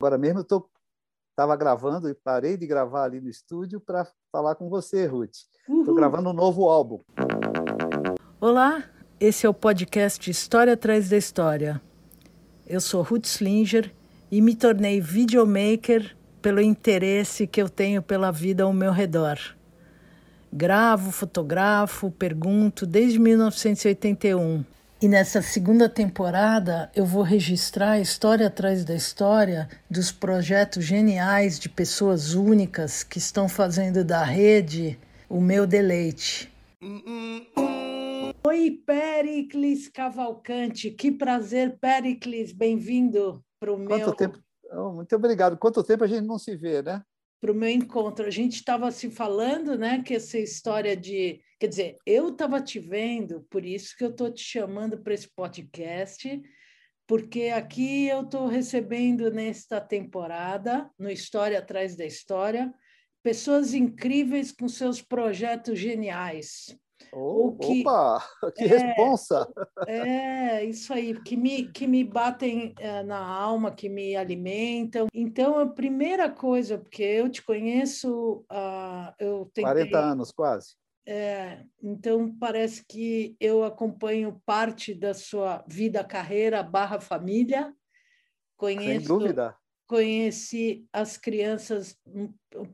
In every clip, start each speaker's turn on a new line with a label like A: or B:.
A: Agora mesmo eu estava gravando e parei de gravar ali no estúdio para falar com você, Ruth. Estou gravando um novo álbum.
B: Olá, esse é o podcast História Atrás da História. Eu sou Ruth Slinger e me tornei videomaker pelo interesse que eu tenho pela vida ao meu redor. Gravo, fotografo, pergunto desde 1981 e nessa segunda temporada eu vou registrar a história atrás da história dos projetos geniais de pessoas únicas que estão fazendo da rede o meu deleite. Oi, Pericles Cavalcante, que prazer, Pericles, bem-vindo para o meu.
A: Tempo... Oh, muito obrigado. Quanto tempo a gente não se vê, né?
B: Para o meu encontro. A gente estava se falando, né, que essa história de Quer dizer, eu estava te vendo, por isso que eu estou te chamando para esse podcast, porque aqui eu estou recebendo nesta temporada, no História Atrás da História, pessoas incríveis com seus projetos geniais.
A: Oh, que, opa, que é, responsa!
B: É, isso aí, que me, que me batem é, na alma, que me alimentam. Então, a primeira coisa, porque eu te conheço, uh, eu tentei...
A: 40 anos, quase.
B: É, então, parece que eu acompanho parte da sua vida, carreira, barra família.
A: Conheço, Sem dúvida.
B: Conheci as crianças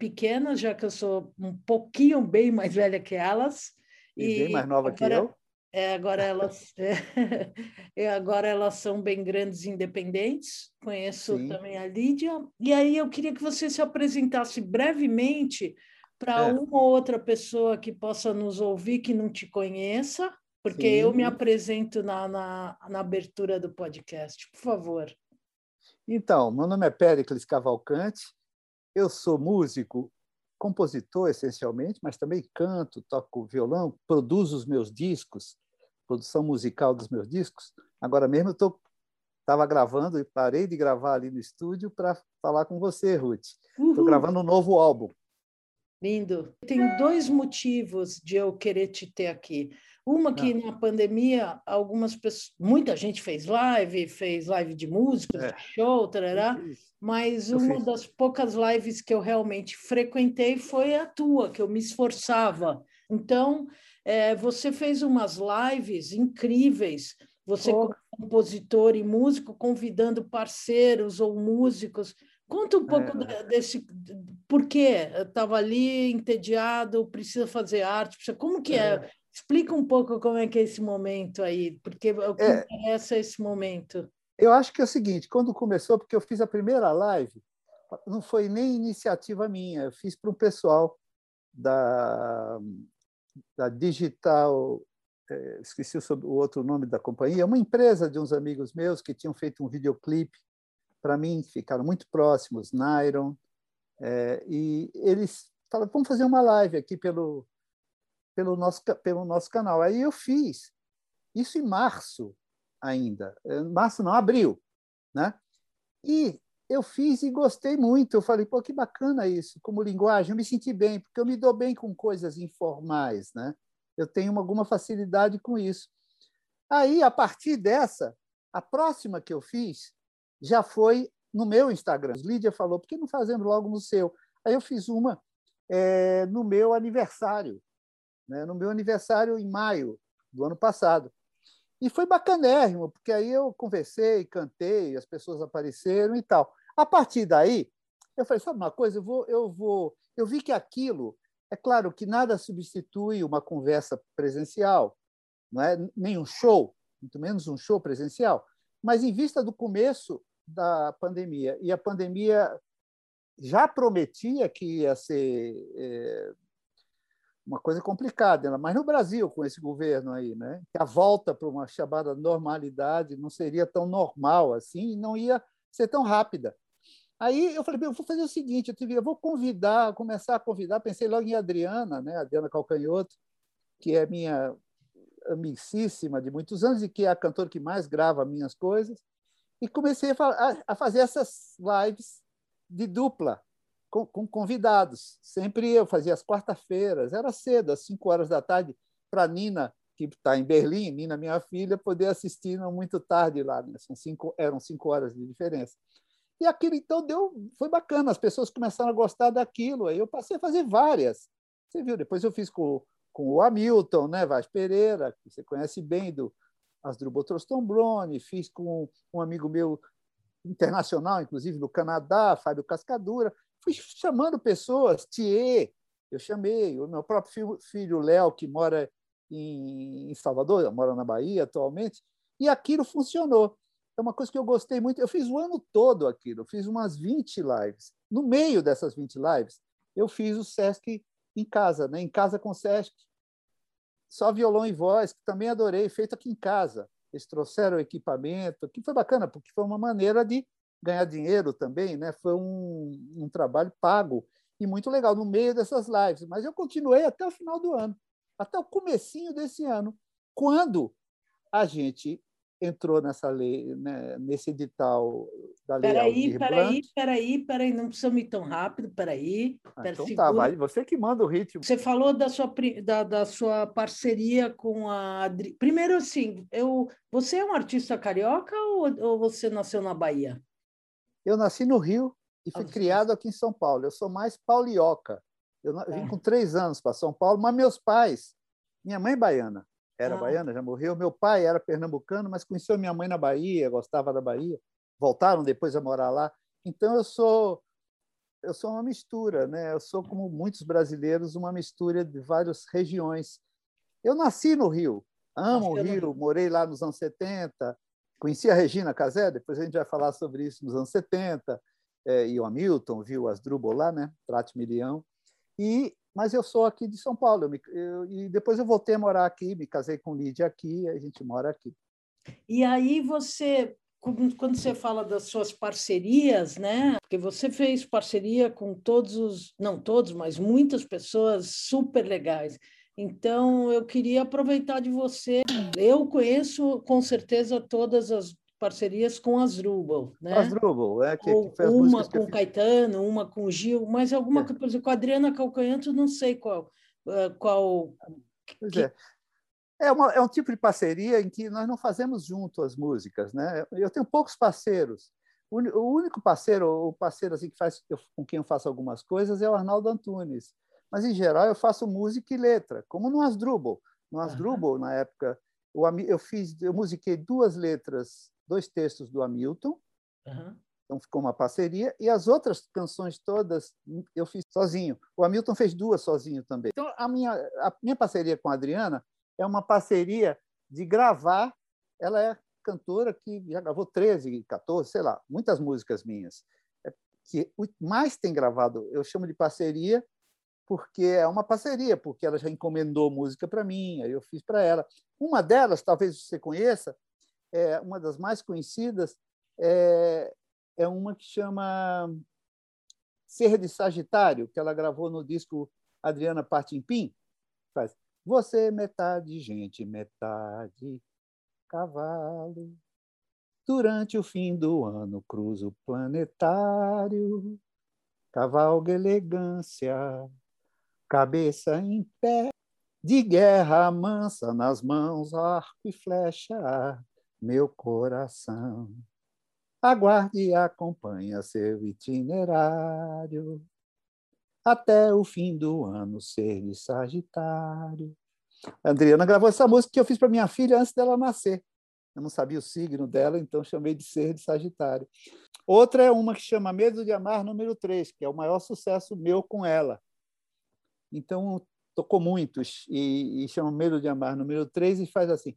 B: pequenas, já que eu sou um pouquinho bem mais velha que elas.
A: E, e bem mais nova agora, que eu.
B: É, agora elas é, agora elas são bem grandes independentes. Conheço Sim. também a Lídia. E aí eu queria que você se apresentasse brevemente para é. uma ou outra pessoa que possa nos ouvir que não te conheça, porque Sim. eu me apresento na, na, na, abertura do podcast, por favor.
A: Então, meu nome é Péricles Cavalcante, eu sou músico, compositor essencialmente, mas também canto, toco violão, produzo os meus discos, produção musical dos meus discos. Agora mesmo eu estava gravando e parei de gravar ali no estúdio para falar com você, Ruth. Estou gravando um novo álbum.
B: Lindo. Tem dois motivos de eu querer te ter aqui. Uma que ah. na pandemia algumas pessoas, muita gente fez live, fez live de música, é. show, tarará, mas uma das poucas lives que eu realmente frequentei foi a tua, que eu me esforçava. Então, é, você fez umas lives incríveis, você oh. como compositor e músico, convidando parceiros ou músicos Conta um pouco é. desse por quê? Estava ali entediado, precisa fazer arte, como que é? é? Explica um pouco como é que é esse momento aí, porque o que é. interessa é esse momento.
A: Eu acho que é o seguinte, quando começou, porque eu fiz a primeira live, não foi nem iniciativa minha, eu fiz para um pessoal da, da Digital, é, esqueci o outro nome da companhia, uma empresa de uns amigos meus que tinham feito um videoclipe para mim, ficaram muito próximos, Nairon, é, e eles falaram, vamos fazer uma live aqui pelo, pelo, nosso, pelo nosso canal. Aí eu fiz, isso em março ainda, é, março não, abril, né? E eu fiz e gostei muito. Eu falei, pô, que bacana isso, como linguagem. Eu me senti bem, porque eu me dou bem com coisas informais, né? Eu tenho alguma facilidade com isso. Aí, a partir dessa, a próxima que eu fiz já foi no meu Instagram. Lídia falou, por que não fazendo logo no seu? Aí eu fiz uma é, no meu aniversário, né? no meu aniversário em maio do ano passado. E foi bacanérrimo, porque aí eu conversei, cantei, as pessoas apareceram e tal. A partir daí, eu falei, sabe uma coisa, eu vou, eu vou, eu vi que aquilo, é claro que nada substitui uma conversa presencial, não é nem um show, muito menos um show presencial, mas em vista do começo da pandemia, e a pandemia já prometia que ia ser é, uma coisa complicada, mas no Brasil, com esse governo aí, né? que a volta para uma chamada normalidade não seria tão normal assim, não ia ser tão rápida. Aí eu falei, eu vou fazer o seguinte, eu, tive, eu vou convidar, começar a convidar, pensei logo em Adriana, né? Adriana Calcanhoto, que é minha amicíssima de muitos anos e que é a cantora que mais grava minhas coisas. E comecei a, a fazer essas lives de dupla, com, com convidados. Sempre eu fazia às quarta-feiras, era cedo, às 5 horas da tarde, para Nina, que está em Berlim, Nina, minha filha, poder assistir não muito tarde lá. Né? São cinco, eram cinco horas de diferença. E aquilo então deu, foi bacana, as pessoas começaram a gostar daquilo. Aí eu passei a fazer várias. Você viu? Depois eu fiz com, com o Hamilton, né, Vaz Pereira, que você conhece bem do Asdrubal Trostombrone, fiz com um amigo meu internacional, inclusive do Canadá, Fábio Cascadura. Fui chamando pessoas, Thier, eu chamei, o meu próprio filho Léo, que mora em Salvador, mora na Bahia atualmente, e aquilo funcionou. É uma coisa que eu gostei muito. Eu fiz o ano todo aquilo, eu fiz umas 20 lives. No meio dessas 20 lives, eu fiz o Sesc em casa, né? em casa com o Sesc. Só violão e voz, que também adorei, feito aqui em casa. Eles trouxeram o equipamento, que foi bacana, porque foi uma maneira de ganhar dinheiro também, né? foi um, um trabalho pago e muito legal no meio dessas lives. Mas eu continuei até o final do ano, até o comecinho desse ano, quando a gente entrou nessa lei, né, nesse edital da lei
B: peraí, Aldir peraí, Blanc. Peraí, peraí, não precisa ir tão rápido, peraí.
A: Ah, então tá, vai, você que manda o ritmo.
B: Você falou da sua, da, da sua parceria com a Adri... Primeiro, assim, eu, você é um artista carioca ou, ou você nasceu na Bahia?
A: Eu nasci no Rio e fui ah, criado aqui em São Paulo. Eu sou mais paulioca. Eu vim é. com três anos para São Paulo, mas meus pais, minha mãe é baiana, era ah. baiana, já morreu. Meu pai era pernambucano, mas conheceu minha mãe na Bahia, gostava da Bahia. Voltaram depois a morar lá. Então eu sou eu sou uma mistura, né? Eu sou como muitos brasileiros, uma mistura de várias regiões. Eu nasci no Rio, amo o Rio, morei lá nos anos 70, conheci a Regina Casé, depois a gente vai falar sobre isso nos anos 70, é, e o Hamilton, viu as Drubal lá, né? Trate Milião. E mas eu sou aqui de São Paulo. Eu me, eu, e depois eu voltei a morar aqui, me casei com Lídia aqui, a gente mora aqui.
B: E aí você, quando você fala das suas parcerias, né? Porque você fez parceria com todos os, não todos, mas muitas pessoas super legais. Então eu queria aproveitar de você. Eu conheço com certeza todas as parcerias com Asdrubal, né?
A: Asdrubal, é que,
B: Ou, que uma com Caetano, uma com Gil, mas alguma é. coisa com a Adriana Calcanhoto, não sei qual qual.
A: Pois que... é. É, uma, é um tipo de parceria em que nós não fazemos junto as músicas, né? Eu tenho poucos parceiros. O, único parceiro, o parceiro assim que faz com quem eu faço algumas coisas é o Arnaldo Antunes. Mas em geral eu faço música e letra, como no Asdrubal. No Asdrubal, uhum. na época, eu fiz, eu musiquei duas letras dois textos do Hamilton, uhum. então ficou uma parceria, e as outras canções todas eu fiz sozinho. O Hamilton fez duas sozinho também. Então, a minha, a minha parceria com a Adriana é uma parceria de gravar. Ela é cantora que já gravou 13, 14, sei lá, muitas músicas minhas. É que mais tem gravado, eu chamo de parceria, porque é uma parceria, porque ela já encomendou música para mim, aí eu fiz para ela. Uma delas, talvez você conheça, é, uma das mais conhecidas é, é uma que chama Ser de Sagitário, que ela gravou no disco Adriana Partimpim. Faz Você é metade gente, metade cavalo. Durante o fim do ano cruzo planetário, cavalga elegância, cabeça em pé, de guerra mansa nas mãos, arco e flecha, meu coração. Aguarde e acompanha seu itinerário até o fim do ano ser de Sagitário. A Adriana gravou essa música que eu fiz para minha filha antes dela nascer. Eu não sabia o signo dela, então chamei de ser de Sagitário. Outra é uma que chama Medo de Amar, número 3, que é o maior sucesso meu com ela. Então, tocou muitos e, e chama Medo de Amar, número 3, e faz assim.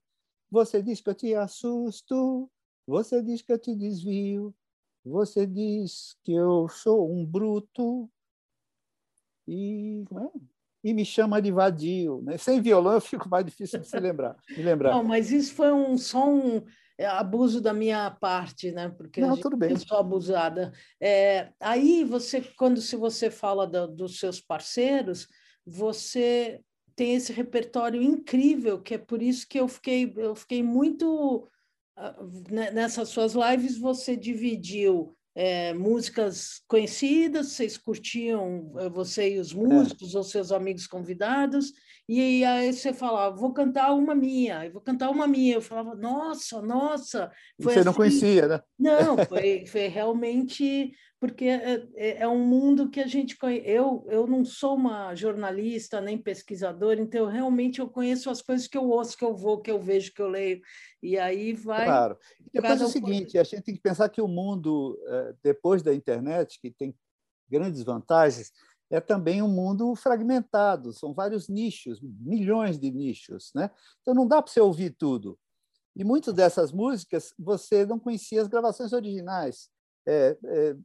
A: Você diz que eu te assusto, você diz que eu te desvio, você diz que eu sou um bruto e, é? e me chama de vadio. Né? Sem violão eu fico mais difícil de se lembrar. Me lembrar.
B: Não, mas isso foi um, só um é, abuso da minha parte, né? Porque
A: Não,
B: eu sou abusada. É, aí você, quando se você fala do, dos seus parceiros, você tem esse repertório incrível, que é por isso que eu fiquei, eu fiquei muito. Ah, né, nessas suas lives, você dividiu é, músicas conhecidas, vocês curtiam, é, você e os músicos é. ou seus amigos convidados, e aí você falava, vou cantar uma minha, vou cantar uma minha. Eu falava, nossa, nossa.
A: Você assim... não conhecia, né?
B: Não, foi, foi realmente porque é, é, é, um mundo que a gente conhece. Eu, eu não sou uma jornalista nem pesquisadora, então realmente eu conheço as coisas que eu ouço, que eu vou, que eu vejo, que eu leio. E aí vai.
A: Claro. E depois é o seguinte: a gente tem que pensar que o mundo, é, depois da internet, que tem grandes vantagens, é também um mundo fragmentado, são vários nichos, milhões de nichos. Né? Então não dá para você ouvir tudo. E muitas dessas músicas você não conhecia as gravações originais. É, é,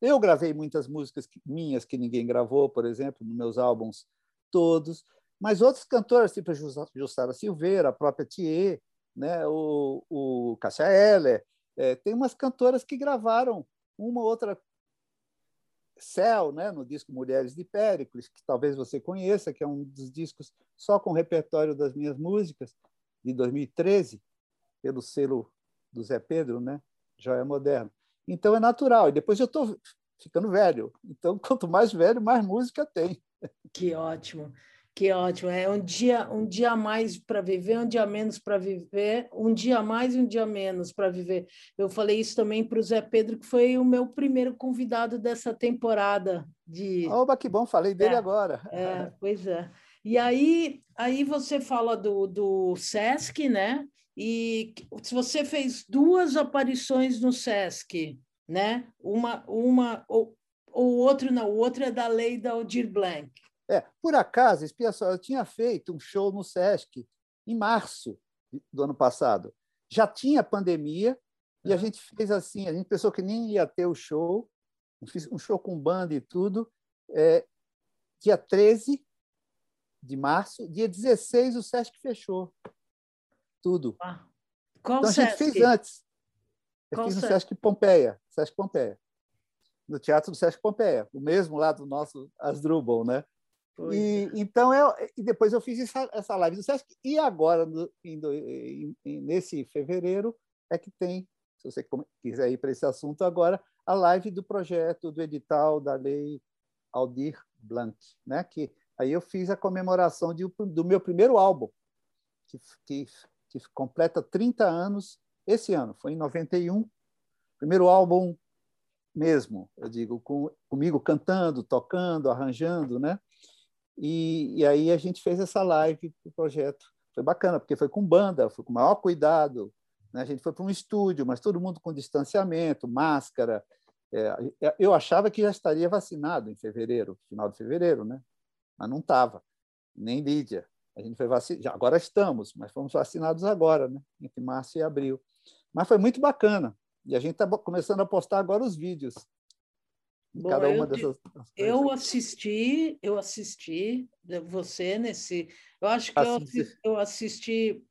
A: eu gravei muitas músicas minhas que ninguém gravou, por exemplo, nos meus álbuns todos, mas outros cantores, tipo a Jussara Silveira, a própria Thier, né, o, o Cássia Eller, é, tem umas cantoras que gravaram uma outra Céu, né, no disco Mulheres de Péricles, que talvez você conheça, que é um dos discos só com repertório das minhas músicas, de 2013, pelo selo do Zé Pedro, né, Joia Moderna. Então é natural. E depois eu estou ficando velho. Então, quanto mais velho, mais música tem.
B: Que ótimo. Que ótimo. É um dia, um dia a mais para viver, um dia menos para viver, um dia mais e um dia menos para viver. Eu falei isso também para o Zé Pedro, que foi o meu primeiro convidado dessa temporada de.
A: Oba, que bom, falei dele
B: é,
A: agora.
B: É, pois é. E aí, aí você fala do, do Sesc, né? E se você fez duas aparições no Sesc, né? Uma, uma ou, o outro não, o outro é da lei da Aldir Blanc.
A: É, por acaso, espia só, eu tinha feito um show no Sesc em março do ano passado. Já tinha pandemia e a gente fez assim, a gente pensou que nem ia ter o show, um show com banda e tudo. É, dia 13 de março, dia 16 o Sesc fechou tudo. Ah, então a
B: gente
A: fez antes. Eu qual fiz no Sesc Pompeia, Sesc Pompeia. No Teatro do Sesc Pompeia, o mesmo lá do nosso Asdrubal, né? E, é. então eu, e depois eu fiz essa, essa live do Sesc e agora no, em, em, nesse fevereiro é que tem, se você quiser ir para esse assunto agora, a live do projeto do edital da lei Aldir Blanc, né? Que aí eu fiz a comemoração de, do meu primeiro álbum, que, que que completa 30 anos esse ano, foi em 91, primeiro álbum mesmo, eu digo, com, comigo cantando, tocando, arranjando, né? E, e aí a gente fez essa live para o projeto. Foi bacana, porque foi com banda, foi com o maior cuidado. Né? A gente foi para um estúdio, mas todo mundo com distanciamento, máscara. É, eu achava que já estaria vacinado em fevereiro, final de fevereiro, né? Mas não estava, nem Lídia. A gente foi vacinado, agora estamos, mas fomos vacinados agora, né? entre março e abril. Mas foi muito bacana. E a gente está começando a postar agora os vídeos.
B: Bom, cada uma eu, dessas. Eu assisti, eu assisti você nesse. Eu acho que eu assisti, eu assisti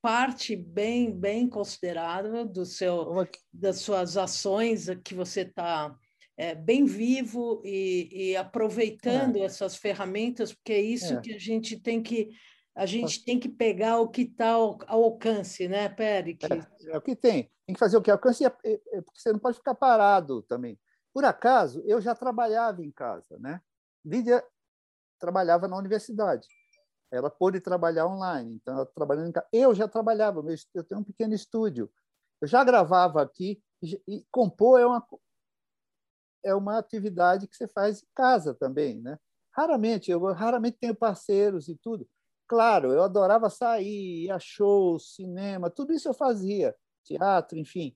B: parte bem, bem considerável do seu, das suas ações que você está é, bem vivo e, e aproveitando é. essas ferramentas, porque é isso é. que a gente tem que a gente tem que pegar o que está ao, ao, alcance, né, Péric?
A: É, é, o que tem. Tem que fazer o que alcance, porque você não pode ficar parado também. Por acaso, eu já trabalhava em casa, né? Lídia trabalhava na universidade. Ela pôde trabalhar online, então ela trabalhando em casa. Eu já trabalhava, eu tenho um pequeno estúdio. Eu já gravava aqui e compor é uma é uma atividade que você faz em casa também, né? Raramente, eu raramente tenho parceiros e tudo. Claro, eu adorava sair, ir a shows, cinema, tudo isso eu fazia, teatro, enfim.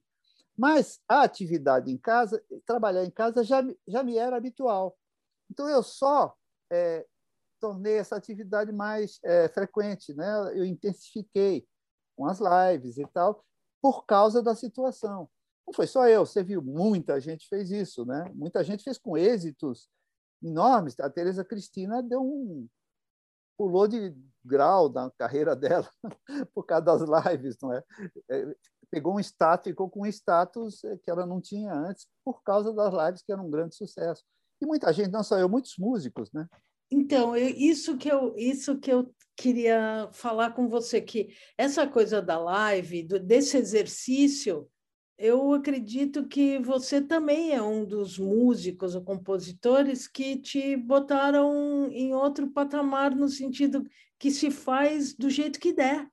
A: Mas a atividade em casa, trabalhar em casa já, já me era habitual. Então eu só é, tornei essa atividade mais é, frequente, né? Eu intensifiquei com as lives e tal, por causa da situação. Não foi só eu, você viu, muita gente fez isso, né? Muita gente fez com êxitos enormes. A Teresa Cristina deu um pulou de grau na carreira dela por causa das lives, não é? é? Pegou um status, ficou com um status que ela não tinha antes por causa das lives que eram um grande sucesso. E muita gente, não só eu, muitos músicos, né?
B: Então, eu, isso que eu isso que eu queria falar com você que essa coisa da live, do, desse exercício eu acredito que você também é um dos músicos ou compositores que te botaram em outro patamar no sentido que se faz do jeito que der.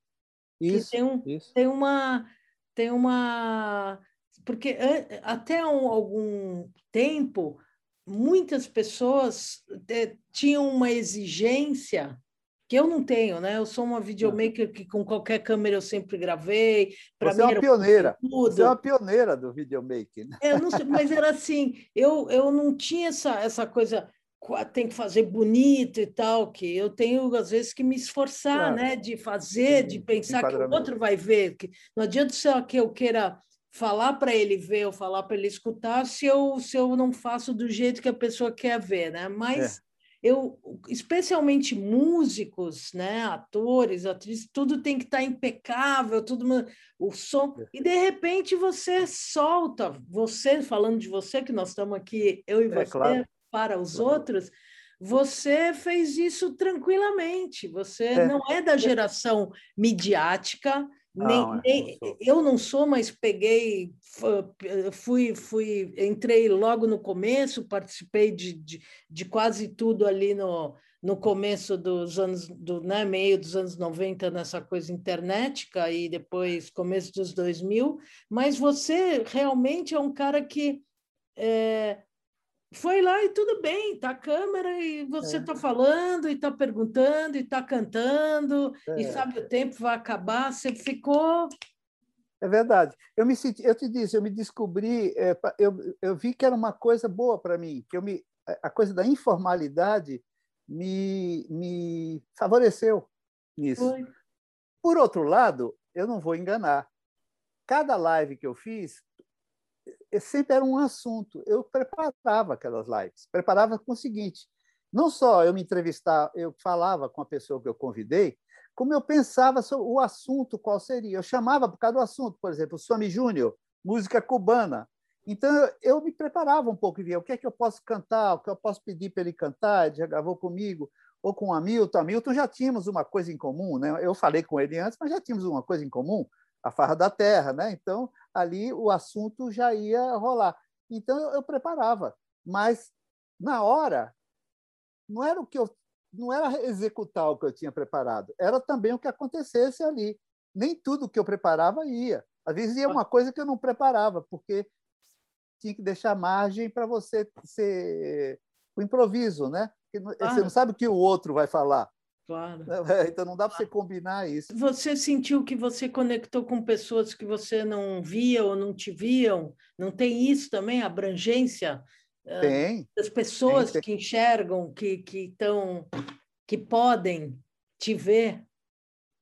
A: Isso,
B: que tem, um,
A: isso.
B: tem uma tem uma porque até um, algum tempo muitas pessoas é, tinham uma exigência que eu não tenho, né? Eu sou uma videomaker que com qualquer câmera eu sempre gravei.
A: Você é uma pioneira. Você é uma pioneira do videomaker. Né?
B: É, sei, mas era assim, eu, eu não tinha essa, essa coisa tem que fazer bonito e tal, que eu tenho às vezes que me esforçar, claro. né, de fazer, Sim, de pensar que o outro vai ver, que não adianta só que eu queira falar para ele ver ou falar para ele escutar se eu se eu não faço do jeito que a pessoa quer ver, né? Mas é. Eu, especialmente músicos, né, atores, atrizes, tudo tem que estar tá impecável, tudo o som é. e de repente você solta, você falando de você que nós estamos aqui, eu e é, você claro. para os claro. outros, você fez isso tranquilamente. Você é. não é da geração midiática, nem, nem, eu não sou, mas peguei, fui, fui, entrei logo no começo, participei de, de, de quase tudo ali no, no começo dos anos, do né, meio dos anos 90, nessa coisa internetica, e depois começo dos 2000, mas você realmente é um cara que é, foi lá e tudo bem, tá a câmera e você está é. falando e está perguntando e está cantando é. e sabe o tempo vai acabar, você ficou
A: é verdade. Eu me senti, eu te disse, eu me descobri, é, eu, eu vi que era uma coisa boa para mim, que eu me a coisa da informalidade me, me favoreceu nisso. Foi. Por outro lado, eu não vou enganar. Cada live que eu fiz, sempre era um assunto. Eu preparava aquelas lives, preparava com o seguinte: não só eu me entrevistar, eu falava com a pessoa que eu convidei, como eu pensava sobre o assunto qual seria. Eu chamava por causa do assunto, por exemplo, Swami Júnior, música cubana. Então eu me preparava um pouco e via o que é que eu posso cantar, o que eu posso pedir para ele cantar, ele já gravou comigo, ou com o Hamilton. Hamilton já tínhamos uma coisa em comum, né? Eu falei com ele antes, mas já tínhamos uma coisa em comum, a farra da terra, né? Então ali o assunto já ia rolar. Então eu, eu preparava, mas na hora não era o que eu não era executar o que eu tinha preparado, era também o que acontecesse ali. Nem tudo que eu preparava ia. Às vezes ia uma coisa que eu não preparava, porque tinha que deixar margem para você ser o improviso, né? Você não sabe o que o outro vai falar.
B: Claro.
A: É, então não dá para você combinar isso.
B: Você sentiu que você conectou com pessoas que você não via ou não te viam? Não tem isso também, abrangência?
A: Ah, tem.
B: Das pessoas tem, tem. que enxergam, que, que estão, que podem te ver?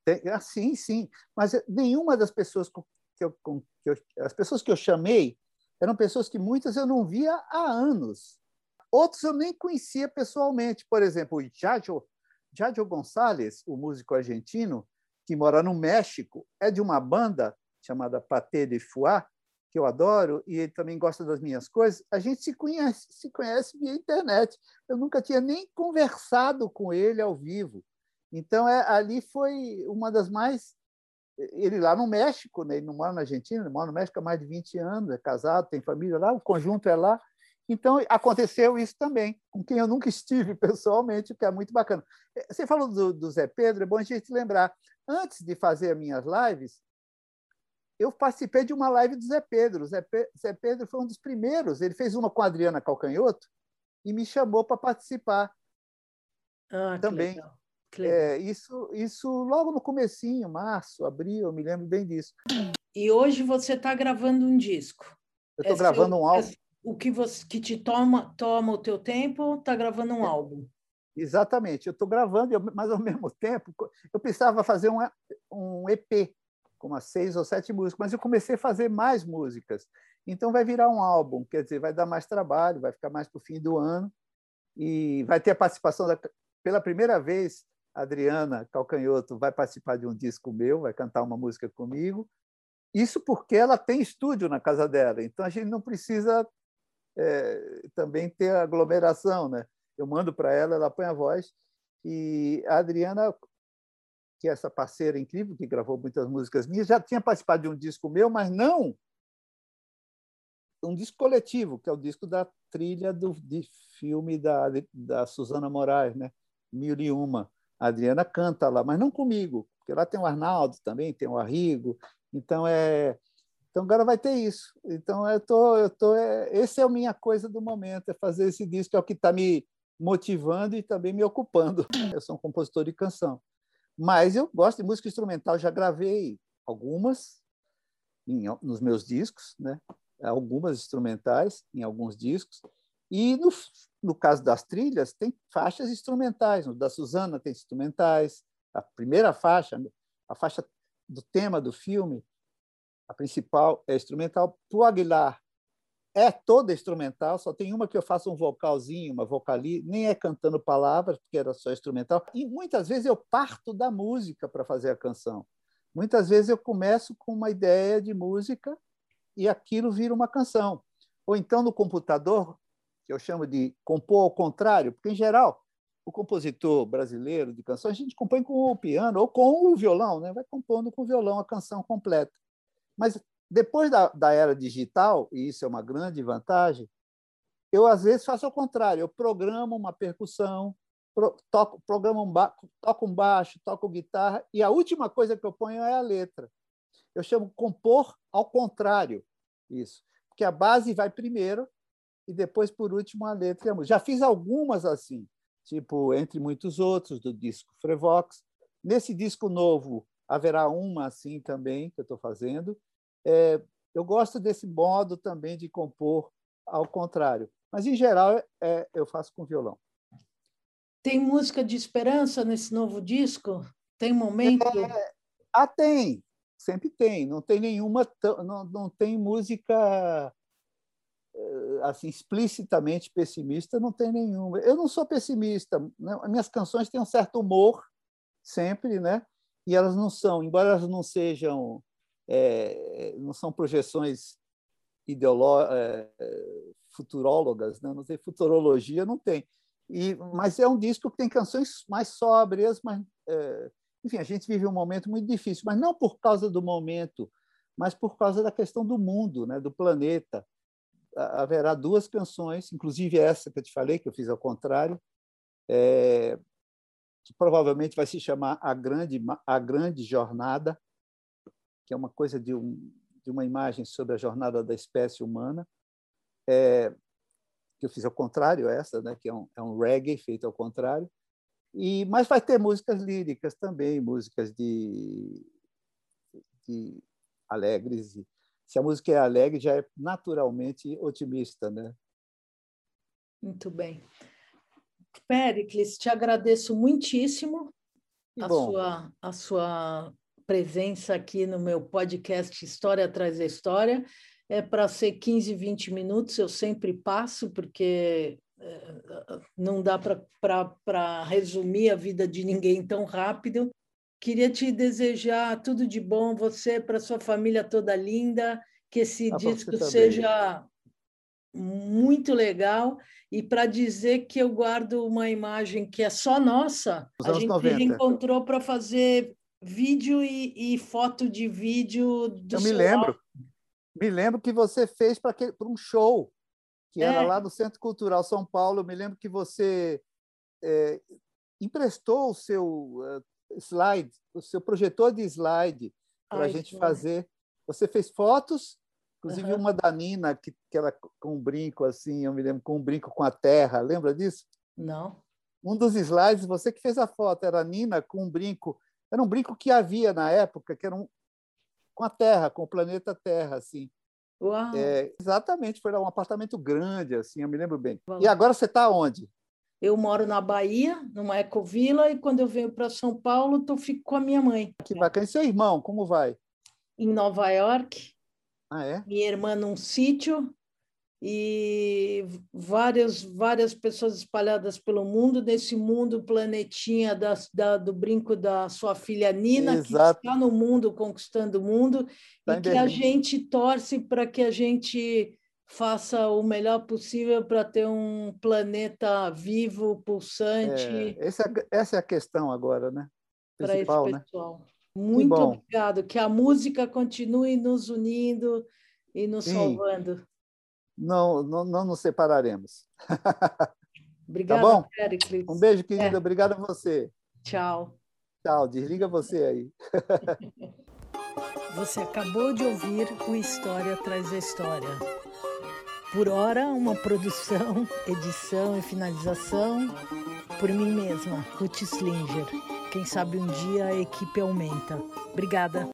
A: Tem, ah, sim, sim. Mas nenhuma das pessoas que eu, que eu, as pessoas que eu chamei eram pessoas que muitas eu não via há anos. Outros eu nem conhecia pessoalmente. Por exemplo, o Jajo Jadio Gonçalves, o músico argentino, que mora no México, é de uma banda chamada Paté de Foix, que eu adoro, e ele também gosta das minhas coisas. A gente se conhece, se conhece via internet. Eu nunca tinha nem conversado com ele ao vivo. Então, é, ali foi uma das mais. Ele lá no México, né? ele não mora na Argentina, ele mora no México há mais de 20 anos, é casado, tem família lá, o conjunto é lá. Então, aconteceu isso também, com quem eu nunca estive pessoalmente, o que é muito bacana. Eh, você falou do, do Zé Pedro, é bom a gente lembrar. Antes de fazer as minhas lives, eu participei de uma live do Zé Pedro. Zé, Pe Zé Pedro foi um dos primeiros. Ele fez uma com a Adriana Calcanhoto e me chamou para participar.
B: Ah, também. Que legal.
A: Que legal. É, isso, isso logo no comecinho, março, abril, eu me lembro bem disso.
B: E hoje você está gravando um disco.
A: Eu estou é gravando um álbum.
B: O que você que te toma toma o teu tempo está gravando um é, álbum.
A: Exatamente eu estou gravando mas ao mesmo tempo eu precisava fazer um, um EP com umas seis ou sete músicas mas eu comecei a fazer mais músicas. Então vai virar um álbum quer dizer vai dar mais trabalho vai ficar mais para o fim do ano e vai ter a participação da, pela primeira vez Adriana Calcanhoto vai participar de um disco meu vai cantar uma música comigo. Isso porque ela tem estúdio na casa dela, então a gente não precisa é, também ter aglomeração, né? Eu mando para ela, ela põe a voz e a Adriana, que é essa parceira incrível que gravou muitas músicas minhas, já tinha participado de um disco meu, mas não um disco coletivo, que é o disco da trilha do de filme da, da Suzana Moraes, né? Mil e Uma. A Adriana canta lá, mas não comigo, porque lá tem o Arnaldo também, tem o Arrigo. Então, é, então agora vai ter isso. Então, eu tô, eu tô, é, esse é a minha coisa do momento, é fazer esse disco, é o que está me motivando e também me ocupando. Eu sou um compositor de canção. Mas eu gosto de música instrumental, já gravei algumas em, nos meus discos, né? algumas instrumentais em alguns discos. E no, no caso das trilhas, tem faixas instrumentais. No da Suzana tem instrumentais. A primeira faixa, a faixa do tema do filme, a principal é instrumental. Para Aguilar, é toda instrumental, só tem uma que eu faço um vocalzinho, uma vocali, nem é cantando palavras, porque era só instrumental. E muitas vezes eu parto da música para fazer a canção. Muitas vezes eu começo com uma ideia de música e aquilo vira uma canção. Ou então no computador, que eu chamo de compor ao contrário, porque em geral o compositor brasileiro de canções a gente compõe com o piano ou com o violão, né? vai compondo com o violão a canção completa. Mas depois da, da era digital, e isso é uma grande vantagem, eu às vezes faço ao contrário, eu programo uma percussão, pro, toco, programo um ba toco um baixo, toco guitarra, e a última coisa que eu ponho é a letra. Eu chamo compor ao contrário isso, porque a base vai primeiro e depois, por último, a letra e a música. Já fiz algumas assim, tipo Entre Muitos Outros, do disco Frevox. Nesse disco novo, haverá uma assim também, que eu estou fazendo, é, eu gosto desse modo também de compor ao contrário, mas em geral é, eu faço com violão.
B: Tem música de esperança nesse novo disco? Tem momento? É,
A: ah, tem, sempre tem. Não tem nenhuma, não, não tem música eh, assim explicitamente pessimista, não tem nenhuma. Eu não sou pessimista. Né? Minhas canções têm um certo humor sempre, né? E elas não são, embora elas não sejam é, não são projeções ideoló é, futurólogas, né? não tem futurologia, não tem. E, mas é um disco que tem canções mais sóbrias, mas é, enfim, a gente vive um momento muito difícil, mas não por causa do momento, mas por causa da questão do mundo, né, do planeta. Haverá duas canções, inclusive essa que eu te falei, que eu fiz ao contrário, é, que provavelmente vai se chamar A Grande, a Grande Jornada, que é uma coisa de, um, de uma imagem sobre a jornada da espécie humana, é, que eu fiz ao contrário, essa, né, que é um, é um reggae feito ao contrário, e mas vai ter músicas líricas também, músicas de, de alegres. Se a música é alegre, já é naturalmente otimista, né?
B: Muito bem. Pericles, te agradeço muitíssimo a sua, a sua presença aqui no meu podcast História Atrás da História. É para ser 15, 20 minutos, eu sempre passo, porque é, não dá para resumir a vida de ninguém tão rápido. Queria te desejar tudo de bom, você, para sua família toda linda, que esse ah, disco seja muito legal e para dizer que eu guardo uma imagem que é só nossa. Os a gente 90. encontrou para fazer vídeo e, e, foto de vídeo do
A: Eu me lembro. Me lembro que você fez para um show que é. era lá no Centro Cultural São Paulo. Eu me lembro que você é, emprestou o seu uh, slide, o seu projetor de slide para a gente fazer. Você fez fotos, inclusive uhum. uma da Nina, que, que era com um brinco assim, eu me lembro, com um brinco com a terra. Lembra disso?
B: Não.
A: Um dos slides, você que fez a foto, era a Nina com um brinco era um brinco que havia na época, que era um, com a Terra, com o planeta Terra, assim.
B: Uau.
A: É, exatamente, foi um apartamento grande, assim, eu me lembro bem. E agora você está onde?
B: Eu moro na Bahia, numa ecovila, e quando eu venho para São Paulo, eu fico com a minha mãe.
A: Que bacana. E seu irmão, como vai?
B: Em Nova York.
A: Ah, é?
B: Minha irmã num sítio, e várias várias pessoas espalhadas pelo mundo nesse mundo planetinha da, da, do brinco da sua filha Nina Exato. que está no mundo conquistando o mundo tá e que a gente torce para que a gente faça o melhor possível para ter um planeta vivo pulsante
A: é, essa, é essa é a questão agora né
B: para esse né? pessoal né? muito obrigado que a música continue nos unindo e nos Sim. salvando
A: não, não, não nos separaremos.
B: Obrigada,
A: tá bom?
B: Pericles.
A: Um beijo, querida.
B: É.
A: Obrigado a você.
B: Tchau.
A: Tchau. Desliga você aí.
B: Você acabou de ouvir o História Traz a História. Por hora, uma produção, edição e finalização por mim mesma, Ruth Slinger. Quem sabe um dia a equipe aumenta. Obrigada.